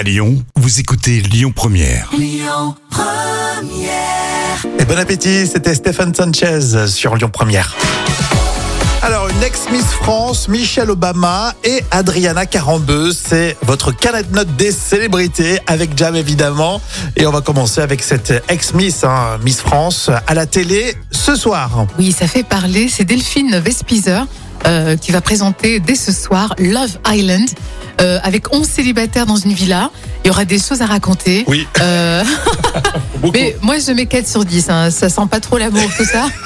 À Lyon, vous écoutez Lyon Première. Et bon appétit, c'était Stéphane Sanchez sur Lyon Première. Alors, une ex-Miss France, Michelle Obama et Adriana Carambeu, c'est votre canette note des célébrités avec Jam évidemment. Et on va commencer avec cette ex-Miss, hein, Miss France, à la télé ce soir. Oui, ça fait parler. C'est Delphine Vespizer euh, qui va présenter dès ce soir Love Island euh, avec 11 célibataires dans une villa. Il y aura des choses à raconter. Oui. Euh, mais moi, je mets 4 sur 10. hein. Ça sent pas trop l'amour, tout ça.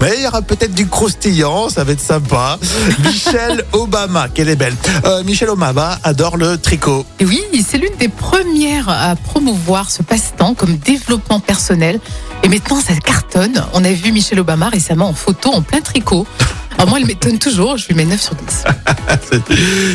Mais il y aura peut-être du croustillant, ça va être sympa. Michelle Obama, qu'elle est belle. Euh, Michelle Obama adore le tricot. Et oui, c'est l'une des premières à promouvoir ce passe-temps comme développement personnel. Et maintenant, ça cartonne. On a vu Michelle Obama récemment en photo en plein tricot. Alors moi, elle m'étonne toujours. Je lui mets 9 sur 10.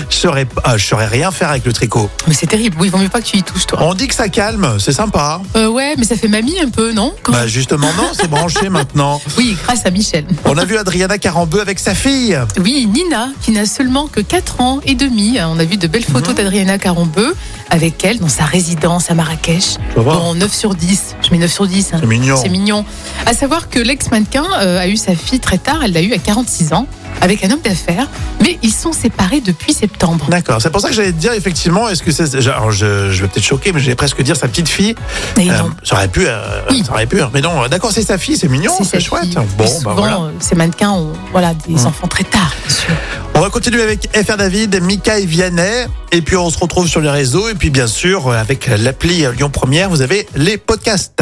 Je saurais, ah, je saurais rien faire avec le tricot. Mais c'est terrible. Oui, il vaut mieux pas que tu y touches, toi. On dit que ça calme, c'est sympa. Euh, ouais, mais ça fait mamie un peu, non Quand- Bah justement non, c'est branché maintenant. Oui, grâce à Michel. On a vu Adriana Carambeu avec sa fille. Oui, Nina, qui n'a seulement que 4 ans et demi. On a vu de belles Mhm. photos d'Adriana Carambeu avec elle dans sa résidence à Marrakech. Ça va. Bon, 9 sur 10. Je mets 9 sur 10. hein. C'est mignon. C'est mignon. À savoir que l'ex-mannequin euh, a eu sa fille très tard. Elle l'a eu à 46 ans avec un homme d'affaires. Mais ils sont séparés depuis septembre. D'accord, c'est pour ça que j'allais te dire effectivement, est-ce que c'est. Alors je, je vais peut-être choquer, mais j'allais presque dire sa petite fille. Et Euh, non. ça aurait pu, euh, Oui. ça aurait pu. Mais non, d'accord, c'est sa fille, c'est mignon, C'est chouette. fille. Bon, bah souvent, voilà. euh, ces mannequins ont voilà, des Mm. enfants très tard, bien sûr. On va continuer avec FR David, Mika et Vianney. Et puis on se retrouve sur les réseaux. Et puis bien sûr, avec l'appli Lyon Première, vous avez les podcasts.